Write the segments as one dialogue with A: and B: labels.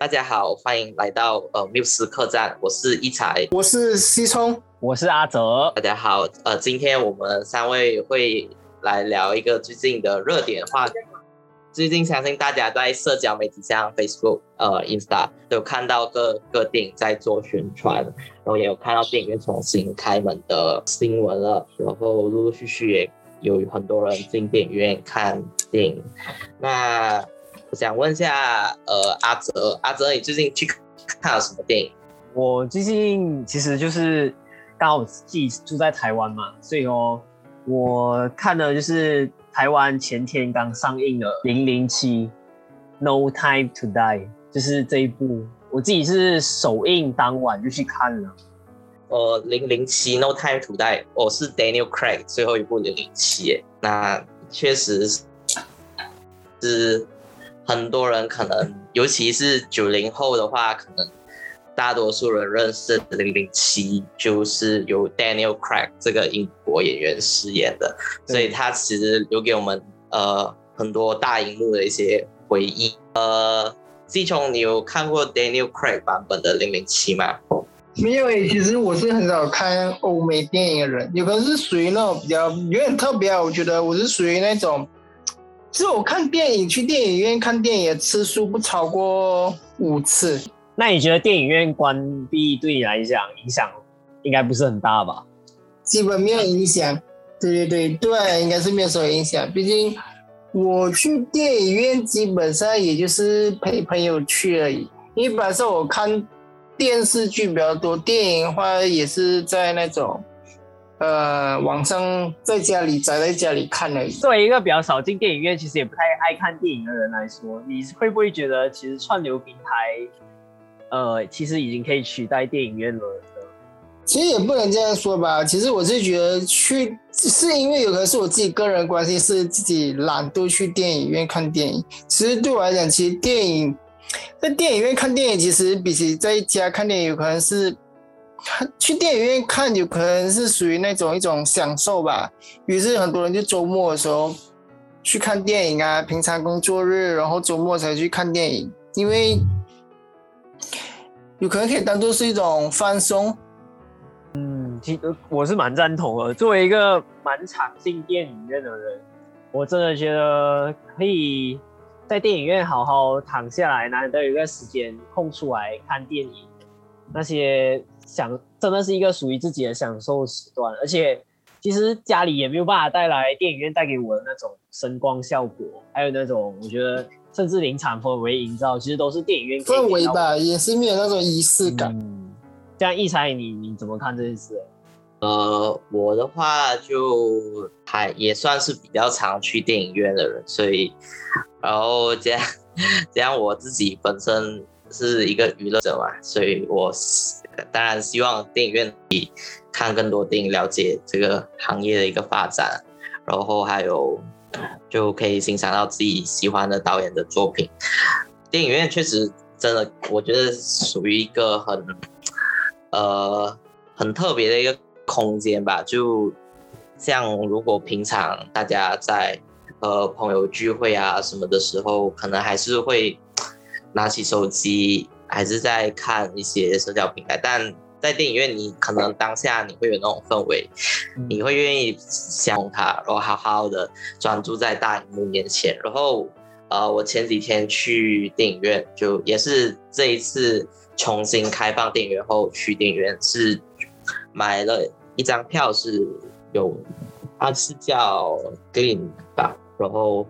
A: 大家好，欢迎来到呃缪斯客栈，我是一才，
B: 我是西聪，
C: 我是阿泽。
A: 大家好，呃，今天我们三位会来聊一个最近的热点话题。最近相信大家在社交媒体像 Facebook、呃 Insta 都有看到各各电影在做宣传，然后也有看到电影院重新开门的新闻了，然后陆陆续续也有很多人进电影院看电影。那我想问一下，呃，阿泽，阿泽，你最近去看了什么电影？
C: 我最近其实就是刚好自己住在台湾嘛，所以哦，我看的就是台湾前天刚上映的《零零七 No Time to Die》，就是这一部，我自己是首映当晚就去看了。
A: 呃，零零七 No Time to Die，我是 Daniel Craig 最后一部零零七，那确实是。很多人可能，尤其是九零后的话，可能大多数人认识《零零七》就是由 Daniel Craig 这个英国演员饰演的，所以他其实留给我们呃很多大荧幕的一些回忆。呃，季聪，你有看过 Daniel Craig 版本的《零零七》吗？
B: 没有诶，其实我是很少看欧美电影的人，有可能是属于那种比较有点特别啊。我觉得我是属于那种。其实我看电影，去电影院看电影的次数不超过五次。
C: 那你觉得电影院关闭对你来讲影响应该不是很大吧？
B: 基本没有影响。对对对对，应该是没有什么影响。毕竟我去电影院基本上也就是陪朋友去而已。因为本身我看电视剧比较多，电影的话也是在那种。呃，网上在家里宅在家里看而已。
C: 作为一个比较少进电影院，其实也不太爱看电影的人来说，你会不会觉得其实串流平台，呃，其实已经可以取代电影院了？
B: 其实也不能这样说吧。其实我是觉得去，是因为有可能是我自己个人关系，是自己懒惰去电影院看电影。其实对我来讲，其实电影在电影院看电影，其实比起在家看电影，有可能是。去电影院看有可能是属于那种一种享受吧，于是很多人就周末的时候去看电影啊，平常工作日然后周末才去看电影，因为有可能可以当做是一种放松。
C: 嗯，其实我是蛮赞同的。作为一个蛮常进电影院的人，我真的觉得可以在电影院好好躺下来，难得有一个时间空出来看电影，那些。享真的是一个属于自己的享受时段，而且其实家里也没有办法带来电影院带给我的那种声光效果，还有那种我觉得甚至临场氛围营造，其实都是电影院
B: 氛围吧，也是没有那种仪式感。
C: 这样一猜你你怎么看这件事？
A: 呃，我的话就还也算是比较常去电影院的人，所以然后这样 这样我自己本身是一个娱乐者嘛，所以我。当然，希望电影院可以看更多电影，了解这个行业的一个发展，然后还有就可以欣赏到自己喜欢的导演的作品。电影院确实真的，我觉得属于一个很呃很特别的一个空间吧。就像如果平常大家在呃朋友聚会啊什么的时候，可能还是会拿起手机。还是在看一些社交平台，但在电影院，你可能当下你会有那种氛围，你会愿意想它，然后好好的专注在大荧幕面前。然后，呃，我前几天去电影院，就也是这一次重新开放电影院后去电影院，是买了一张票，是有，它是叫 Green 吧，然后，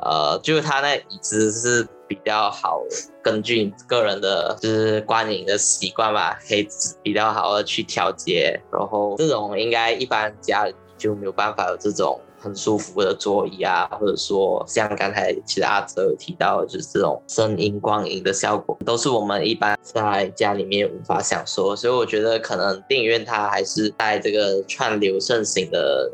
A: 呃，就是它那椅子是。比较好，根据个人的就是观影的习惯吧，可以比较好的去调节。然后这种应该一般家里就没有办法有这种很舒服的座椅啊，或者说像刚才其实阿哲有提到，就是这种声音光影的效果，都是我们一般在家里面无法享受。所以我觉得可能电影院它还是在这个串流盛行的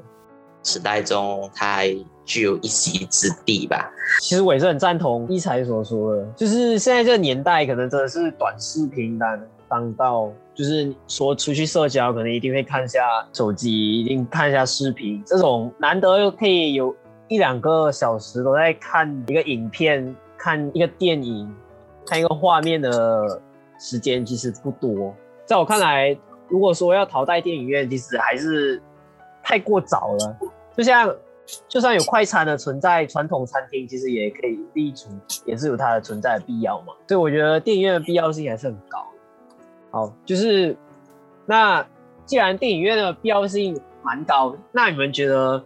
A: 时代中，它还具有一席之地吧。
C: 其实我也是很赞同一才所说的，就是现在这个年代，可能真的是短视频当当道，就是说出去社交，可能一定会看一下手机，一定看一下视频。这种难得又可以有一两个小时都在看一个影片、看一个电影，看一个画面的时间其实不多。在我看来，如果说要淘汰电影院，其实还是太过早了。就像就算有快餐的存在，传统餐厅其实也可以立足，也是有它的存在的必要嘛。所以我觉得电影院的必要性还是很高。好，就是那既然电影院的必要性蛮高，那你们觉得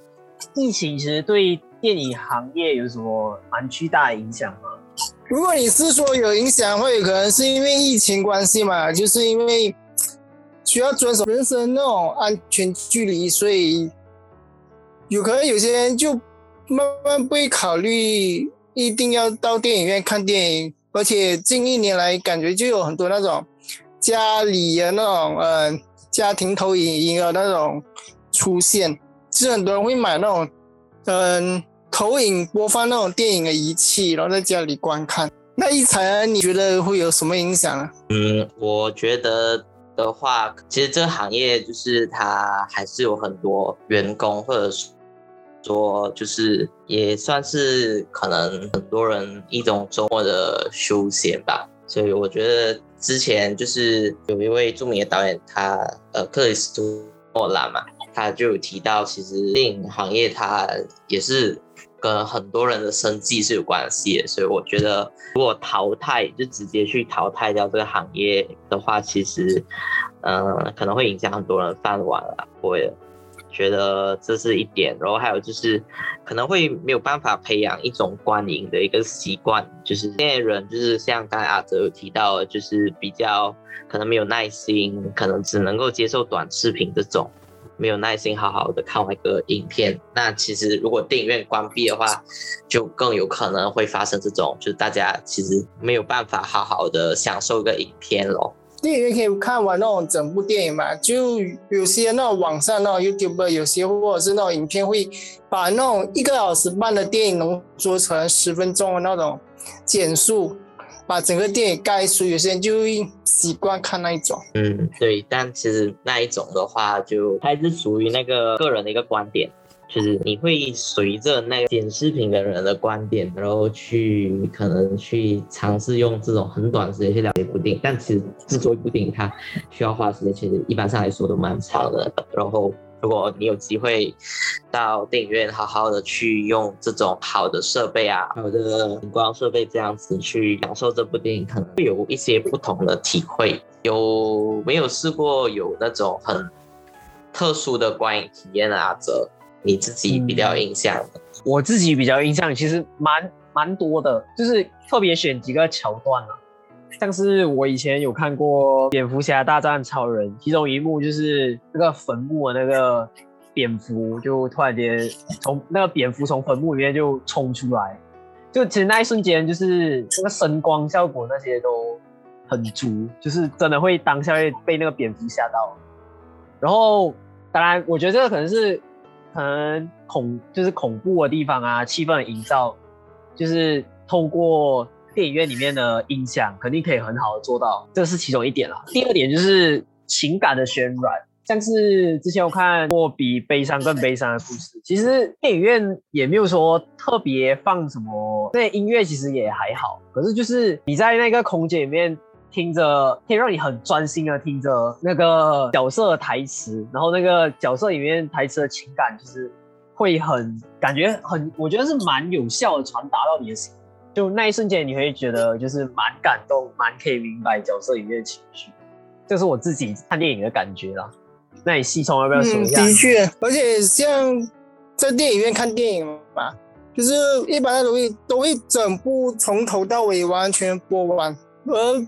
C: 疫情其实对电影行业有什么蛮巨大的影响吗？
B: 如果你是说有影响，会有可能是因为疫情关系嘛，就是因为需要遵守人生那种安全距离，所以有可能有些人就慢慢不会考虑一定要到电影院看电影，而且近一年来感觉就有很多那种家里的那种呃家庭投影仪的那种出现，是很多人会买那种嗯。投影播放那种电影的仪器，然后在家里观看。那一才你觉得会有什么影响啊？
A: 嗯，我觉得的话，其实这个行业就是它还是有很多员工，或者是说就是也算是可能很多人一种周末的休闲吧。所以我觉得之前就是有一位著名的导演，他呃克里斯托诺兰嘛，他就有提到，其实电影行业它也是。跟很多人的生计是有关系的，所以我觉得如果淘汰就直接去淘汰掉这个行业的话，其实，嗯，可能会影响很多人饭碗啊。我也觉得这是一点。然后还有就是，可能会没有办法培养一种观影的一个习惯，就是现在人就是像刚才阿哲有提到，就是比较可能没有耐心，可能只能够接受短视频这种。没有耐心好好的看完一个影片，那其实如果电影院关闭的话，就更有可能会发生这种，就是大家其实没有办法好好的享受一个影片咯。
B: 电影院可以看完那种整部电影嘛？就有些那种网上那种 YouTube，有些或者是那种影片会把那种一个小时半的电影浓缩成十分钟的那种减速。把整个电影盖出，有些人就会习惯看那一种。
A: 嗯，对，但其实那一种的话，就还是属于那个个人的一个观点，就是你会随着那个剪视频的人的观点，然后去可能去尝试用这种很短时间去了解一部电影。但其实制作一部电影，它需要花时间，其实一般上来说都蛮长的。然后。如果你有机会到电影院，好好的去用这种好的设备啊，好的荧光设备，这样子去享受这部电影，可能会有一些不同的体会。有没有试过有那种很特殊的观影体验啊？这你自己比较印象？
C: 我自己比较印象，其实蛮蛮多的，就是特别选几个桥段啊。像是我以前有看过《蝙蝠侠大战超人》，其中一幕就是那个坟墓的那个蝙蝠，就突然间从那个蝙蝠从坟墓里面就冲出来，就其实那一瞬间就是那个声光效果那些都很足，就是真的会当下会被那个蝙蝠吓到。然后当然，我觉得这个可能是可能恐就是恐怖的地方啊，气氛的营造，就是透过。电影院里面的音响肯定可以很好的做到，这是其中一点啦。第二点就是情感的渲染，像是之前我看过比悲伤更悲伤的故事，其实电影院也没有说特别放什么，那音乐其实也还好。可是就是你在那个空间里面听着，可以让你很专心的听着那个角色的台词，然后那个角色里面台词的情感，就是会很感觉很，我觉得是蛮有效的传达到你的心。就那一瞬间，你会觉得就是蛮感动，蛮可以明白角色里面的情绪，这是我自己看电影的感觉啦。那你细虫要不要说一下？
B: 的确，而且像在电影院看电影嘛，就是一般的都会都会整部从头到尾完全播完。而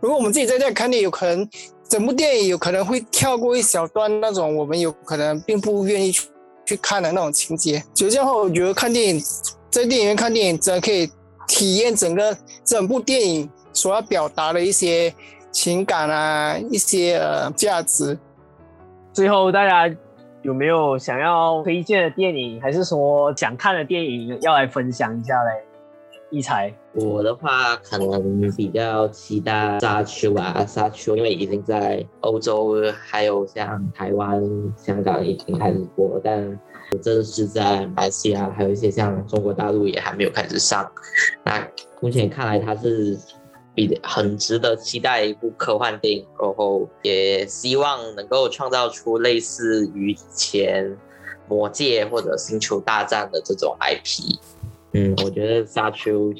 B: 如果我们自己在家看电影，有可能整部电影有可能会跳过一小段那种我们有可能并不愿意去去看的那种情节。就这样的话，我觉得看电影在电影院看电影真的可以。体验整个整部电影所要表达的一些情感啊，一些呃价值。
C: 最后，大家有没有想要推荐的电影，还是说想看的电影要来分享一下嘞？一才，
A: 我的话可能比较期待《沙丘》啊，《沙丘》，因为已经在欧洲还有像台湾、香港已经开始播，但。正是在马来西亚，还有一些像中国大陆也还没有开始上。那目前看来，它是比很值得期待一部科幻电影，然后也希望能够创造出类似于以前《魔戒》或者《星球大战》的这种 IP。嗯，我觉得《沙丘》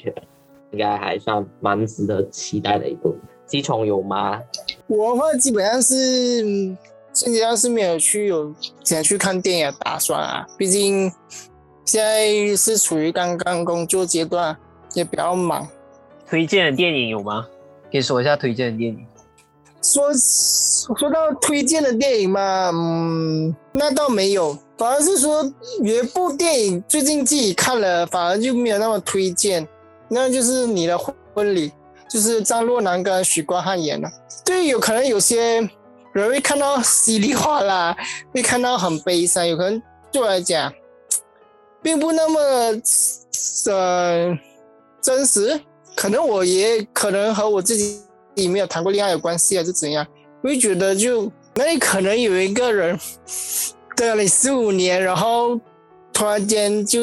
A: 应该还算蛮值得期待的一部。机虫有吗？
B: 我的话基本上是现在是没有去有想去看电影的打算啊，毕竟现在是处于刚刚工作阶段，也比较忙。
C: 推荐的电影有吗？可以说一下推荐的电影。
B: 说说到推荐的电影嘛，嗯，那倒没有，反而是说有一部电影最近自己看了，反而就没有那么推荐，那就是你的婚礼。就是张若楠跟许光汉演的，对，有可能有些人会看到稀里哗啦，会看到很悲伤，有可能对我来讲，并不那么呃真实。可能我也可能和我自己你没有谈过恋爱有关系，还是怎样？会觉得就那里可能有一个人等了你十五年，然后突然间就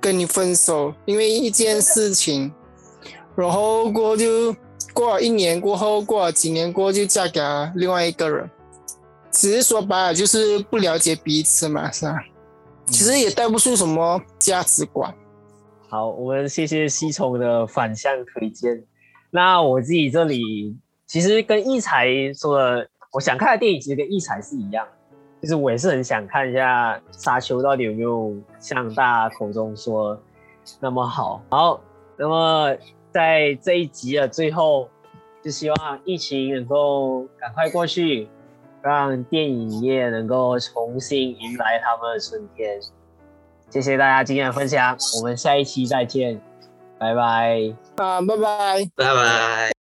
B: 跟你分手，因为一件事情。然后过就过了一年过后，过了几年过后就嫁给了另外一个人，只是说白了就是不了解彼此嘛，是吧？其实也带不出什么价值观。
C: 好，我们谢谢西虫的反向推荐。那我自己这里其实跟异才说的，我想看的电影其实跟异才是一样，就是我也是很想看一下《沙丘》到底有没有像大家口中说那么好。好，那么。在这一集的最后，就希望疫情能够赶快过去，让电影业能够重新迎来他们的春天。谢谢大家今天的分享，我们下一期再见，拜拜。
B: 啊，拜拜，
A: 拜拜。